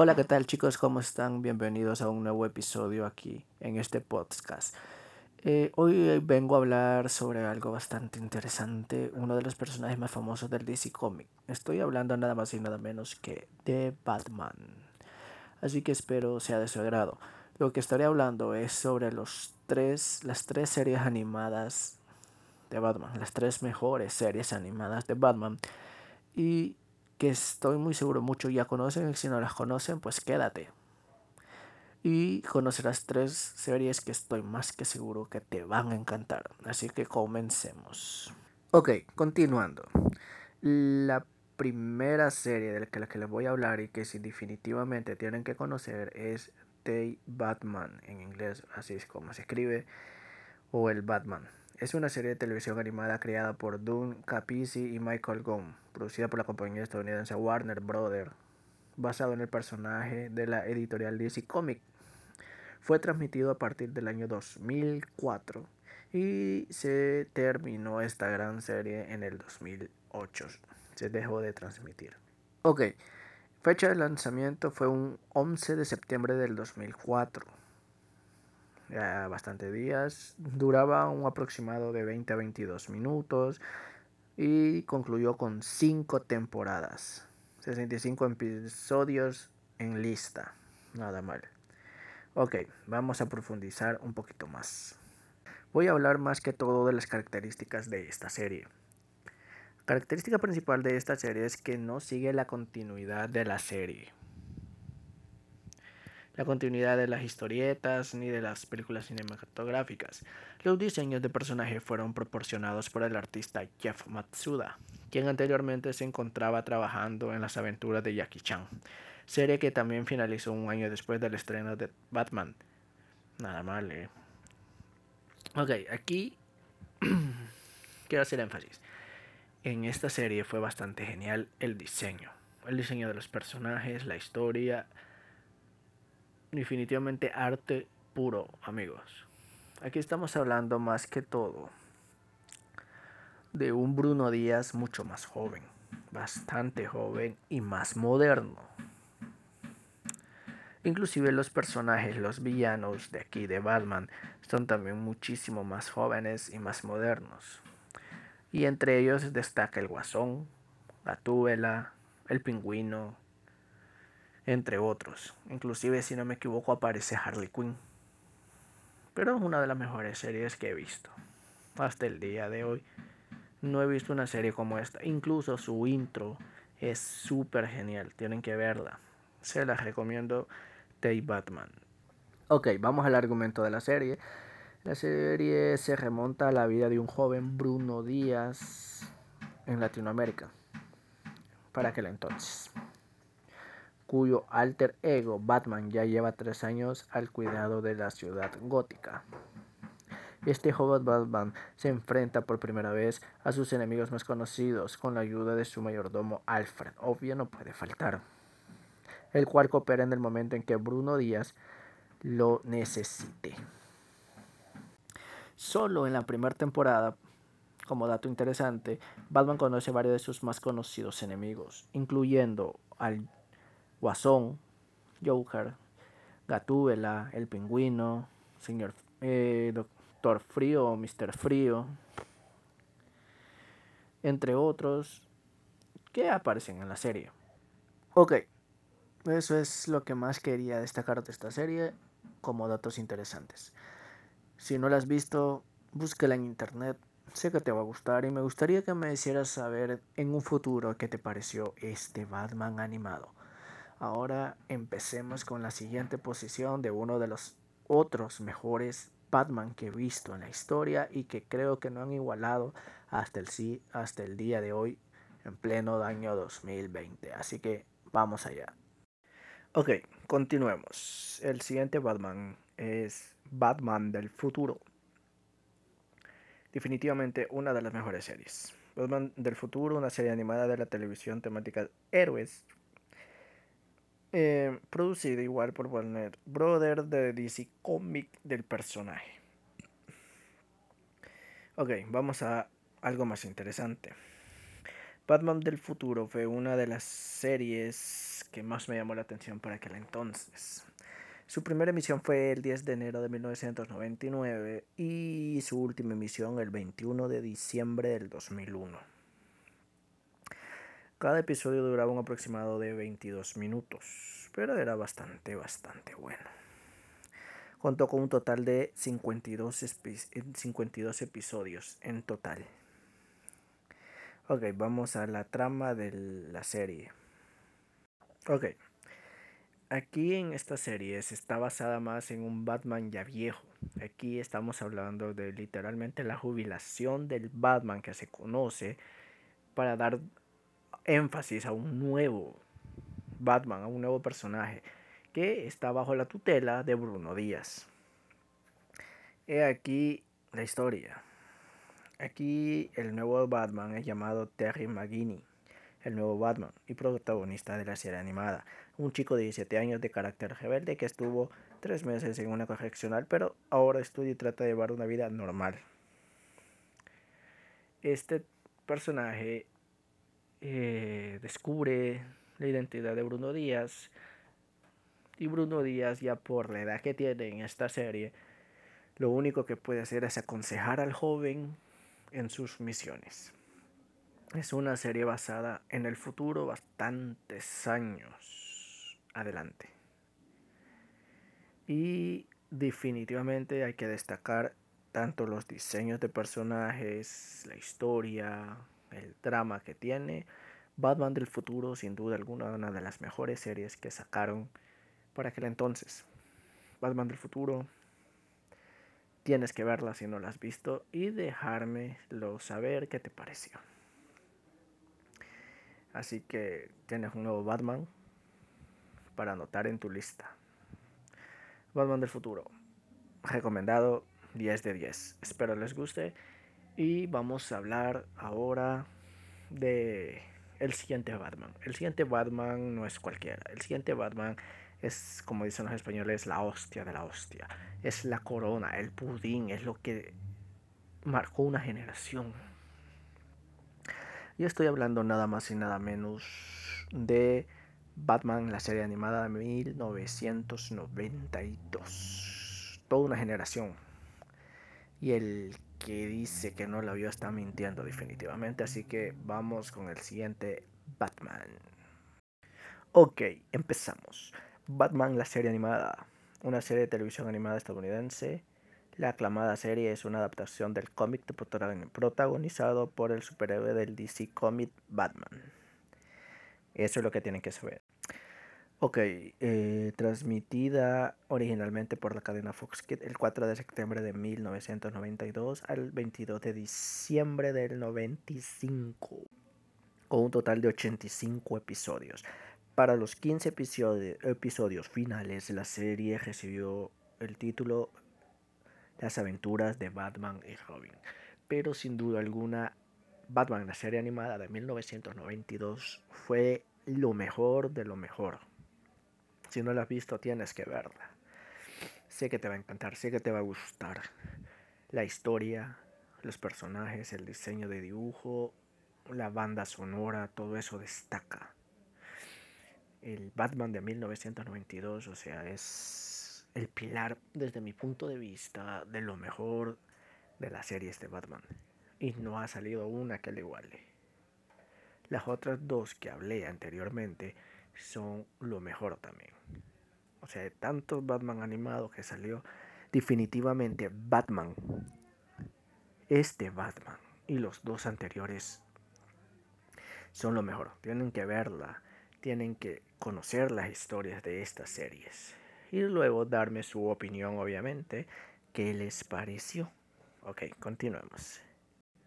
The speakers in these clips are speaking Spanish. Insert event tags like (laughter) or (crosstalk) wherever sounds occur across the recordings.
Hola, ¿qué tal chicos? ¿Cómo están? Bienvenidos a un nuevo episodio aquí en este podcast. Eh, hoy vengo a hablar sobre algo bastante interesante, uno de los personajes más famosos del DC Comic. Estoy hablando nada más y nada menos que de Batman. Así que espero sea de su agrado. Lo que estaré hablando es sobre los tres, las tres series animadas de Batman, las tres mejores series animadas de Batman. Y que estoy muy seguro muchos ya conocen, y si no las conocen, pues quédate. Y conocerás tres series que estoy más que seguro que te van a encantar. Así que comencemos. Ok, continuando. La primera serie de la que, les voy a hablar y que si definitivamente tienen que conocer es The Batman en inglés, así es como se escribe, o el Batman. Es una serie de televisión animada creada por Dune Capizzi y Michael Gove, producida por la compañía estadounidense Warner Brothers, basado en el personaje de la editorial DC Comics. Fue transmitido a partir del año 2004 y se terminó esta gran serie en el 2008. Se dejó de transmitir. Ok, fecha de lanzamiento fue un 11 de septiembre del 2004 ya bastante días. Duraba un aproximado de 20 a 22 minutos y concluyó con 5 temporadas. 65 episodios en lista. Nada mal. Ok, vamos a profundizar un poquito más. Voy a hablar más que todo de las características de esta serie. Característica principal de esta serie es que no sigue la continuidad de la serie la continuidad de las historietas ni de las películas cinematográficas. Los diseños de personaje fueron proporcionados por el artista Jeff Matsuda, quien anteriormente se encontraba trabajando en las aventuras de Jackie Chan, serie que también finalizó un año después del estreno de Batman. Nada mal, eh. Ok, aquí (clears throat) quiero hacer énfasis. En esta serie fue bastante genial el diseño. El diseño de los personajes, la historia, definitivamente arte puro, amigos. Aquí estamos hablando más que todo de un Bruno Díaz mucho más joven, bastante joven y más moderno. Inclusive los personajes, los villanos de aquí de Batman, son también muchísimo más jóvenes y más modernos. Y entre ellos destaca el Guasón, la Túbela, el Pingüino, entre otros. Inclusive, si no me equivoco, aparece Harley Quinn. Pero es una de las mejores series que he visto. Hasta el día de hoy. No he visto una serie como esta. Incluso su intro es súper genial. Tienen que verla. Se la recomiendo. Day Batman. Ok, vamos al argumento de la serie. La serie se remonta a la vida de un joven Bruno Díaz en Latinoamérica. Para aquel entonces cuyo alter ego Batman ya lleva tres años al cuidado de la ciudad gótica. Este joven Batman se enfrenta por primera vez a sus enemigos más conocidos con la ayuda de su mayordomo Alfred, obvio no puede faltar, el cual coopera en el momento en que Bruno Díaz lo necesite. Solo en la primera temporada, como dato interesante, Batman conoce varios de sus más conocidos enemigos, incluyendo al Guasón, Joker, Gatúbela, El Pingüino, Señor eh, Doctor Frío, Mr. Frío, entre otros que aparecen en la serie. Ok, eso es lo que más quería destacar de esta serie como datos interesantes. Si no la has visto, búsquela en internet. Sé que te va a gustar y me gustaría que me hicieras saber en un futuro qué te pareció este Batman animado. Ahora empecemos con la siguiente posición de uno de los otros mejores Batman que he visto en la historia y que creo que no han igualado hasta el, sí, hasta el día de hoy en pleno año 2020. Así que vamos allá. Ok, continuemos. El siguiente Batman es Batman del futuro. Definitivamente una de las mejores series. Batman del futuro, una serie animada de la televisión temática héroes eh, producido igual por Warner Brothers de DC Comic del personaje. Ok, vamos a algo más interesante. Batman del futuro fue una de las series que más me llamó la atención para aquel entonces. Su primera emisión fue el 10 de enero de 1999 y su última emisión el 21 de diciembre del 2001. Cada episodio duraba un aproximado de 22 minutos, pero era bastante, bastante bueno. Contó con un total de 52, 52 episodios en total. Ok, vamos a la trama de la serie. Ok. Aquí en esta serie está basada más en un Batman ya viejo. Aquí estamos hablando de literalmente la jubilación del Batman que se conoce para dar énfasis a un nuevo Batman, a un nuevo personaje que está bajo la tutela de Bruno Díaz. He aquí la historia. Aquí el nuevo Batman es llamado Terry McGinney, el nuevo Batman y protagonista de la serie animada. Un chico de 17 años de carácter rebelde que estuvo tres meses en una correccional, pero ahora estudia y trata de llevar una vida normal. Este personaje eh, descubre la identidad de Bruno Díaz. Y Bruno Díaz, ya por la edad que tiene en esta serie, lo único que puede hacer es aconsejar al joven en sus misiones. Es una serie basada en el futuro bastantes años adelante. Y definitivamente hay que destacar tanto los diseños de personajes, la historia, el drama que tiene. Batman del futuro, sin duda alguna, una de las mejores series que sacaron por aquel entonces. Batman del futuro, tienes que verla si no la has visto y dejármelo saber qué te pareció. Así que tienes un nuevo Batman para anotar en tu lista. Batman del futuro, recomendado 10 de 10. Espero les guste. Y vamos a hablar ahora de el siguiente Batman. El siguiente Batman no es cualquiera. El siguiente Batman es, como dicen los españoles, la hostia de la hostia. Es la corona, el pudín, es lo que marcó una generación. Y estoy hablando nada más y nada menos de Batman, la serie animada de 1992. Toda una generación. Y el que dice que no la vio está mintiendo definitivamente. Así que vamos con el siguiente Batman. Ok, empezamos. Batman, la serie animada. Una serie de televisión animada estadounidense. La aclamada serie es una adaptación del cómic protagonizado por el superhéroe del DC Comic Batman. Eso es lo que tienen que saber. Ok, eh, transmitida originalmente por la cadena Fox Kids el 4 de septiembre de 1992 al 22 de diciembre del 95, con un total de 85 episodios. Para los 15 episodios finales, la serie recibió el título Las aventuras de Batman y Robin. Pero sin duda alguna, Batman, la serie animada de 1992, fue lo mejor de lo mejor. Si no la has visto, tienes que verla. Sé que te va a encantar, sé que te va a gustar. La historia, los personajes, el diseño de dibujo, la banda sonora, todo eso destaca. El Batman de 1992, o sea, es el pilar desde mi punto de vista de lo mejor de las series de Batman. Y no ha salido una que le iguale. Las otras dos que hablé anteriormente son lo mejor también. O sea, de tantos Batman animados que salió, definitivamente Batman, este Batman y los dos anteriores son lo mejor. Tienen que verla, tienen que conocer las historias de estas series y luego darme su opinión, obviamente, qué les pareció. Ok, continuemos.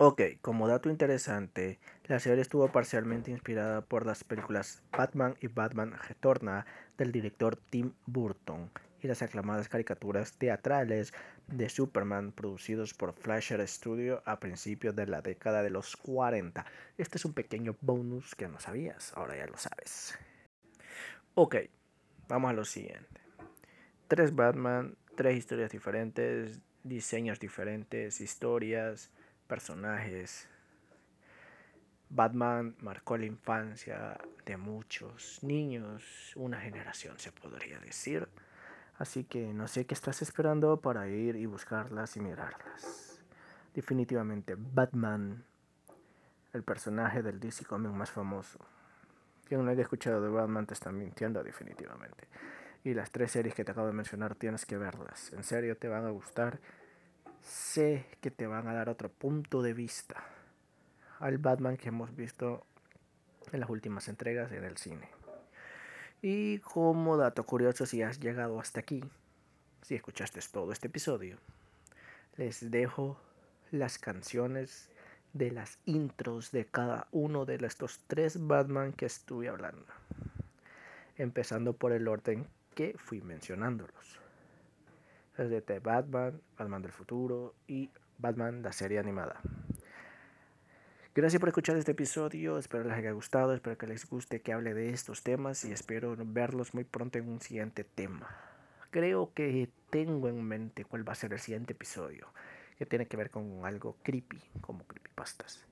Ok, como dato interesante, la serie estuvo parcialmente inspirada por las películas Batman y Batman Retorna del director Tim Burton y las aclamadas caricaturas teatrales de Superman producidos por Flasher Studio a principios de la década de los 40. Este es un pequeño bonus que no sabías, ahora ya lo sabes. Ok, vamos a lo siguiente. Tres Batman, tres historias diferentes, diseños diferentes, historias personajes. Batman marcó la infancia de muchos niños, una generación se podría decir. Así que no sé qué estás esperando para ir y buscarlas y mirarlas. Definitivamente Batman, el personaje del DC Comics más famoso. Quien no haya escuchado de Batman te está mintiendo definitivamente. Y las tres series que te acabo de mencionar tienes que verlas. En serio te van a gustar. Sé que te van a dar otro punto de vista al Batman que hemos visto en las últimas entregas en el cine. Y como dato curioso, si has llegado hasta aquí, si escuchaste todo este episodio, les dejo las canciones de las intros de cada uno de estos tres Batman que estuve hablando. Empezando por el orden que fui mencionándolos. Desde The Batman, Batman del futuro y Batman la serie animada. Gracias por escuchar este episodio, espero les haya gustado, espero que les guste que hable de estos temas y espero verlos muy pronto en un siguiente tema. Creo que tengo en mente cuál va a ser el siguiente episodio, que tiene que ver con algo creepy, como creepypastas.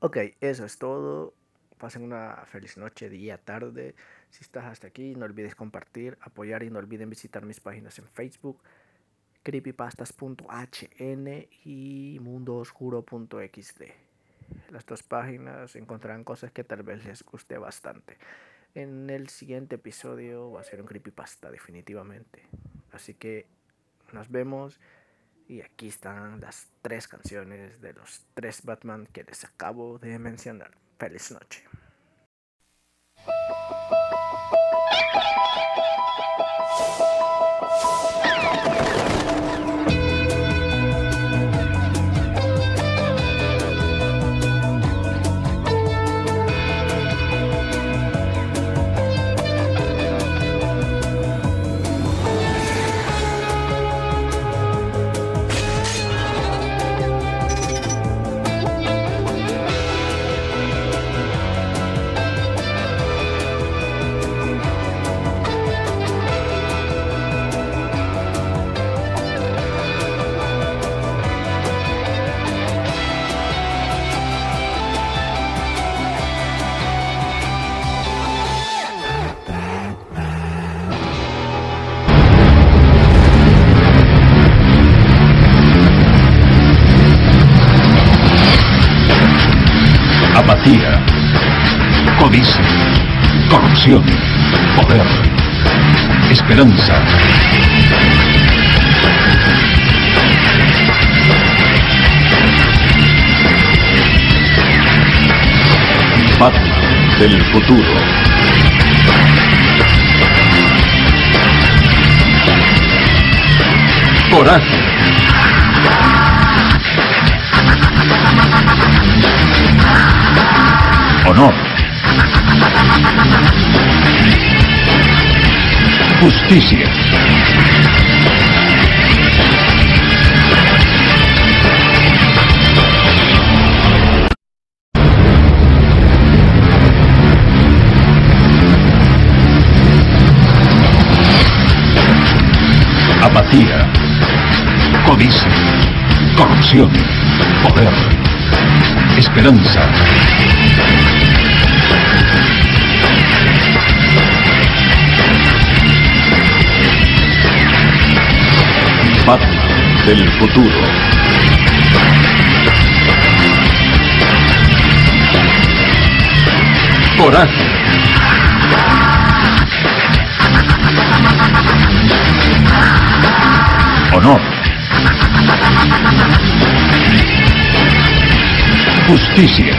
Ok, eso es todo. Pasen una feliz noche, día, tarde. Si estás hasta aquí, no olvides compartir, apoyar y no olviden visitar mis páginas en Facebook, creepypastas.hn y mundooscuro.xd las dos páginas encontrarán cosas que tal vez les guste bastante. En el siguiente episodio va a ser un creepypasta definitivamente. Así que nos vemos y aquí están las tres canciones de los tres Batman que les acabo de mencionar. Feliz noche. Apatía, codicia, corrupción, poder, esperanza. Batman del futuro. Coraje. Honor, justicia. Apatía, codicia, corrupción, poder, esperanza. Del futuro. Coraje. Honor. Justicia.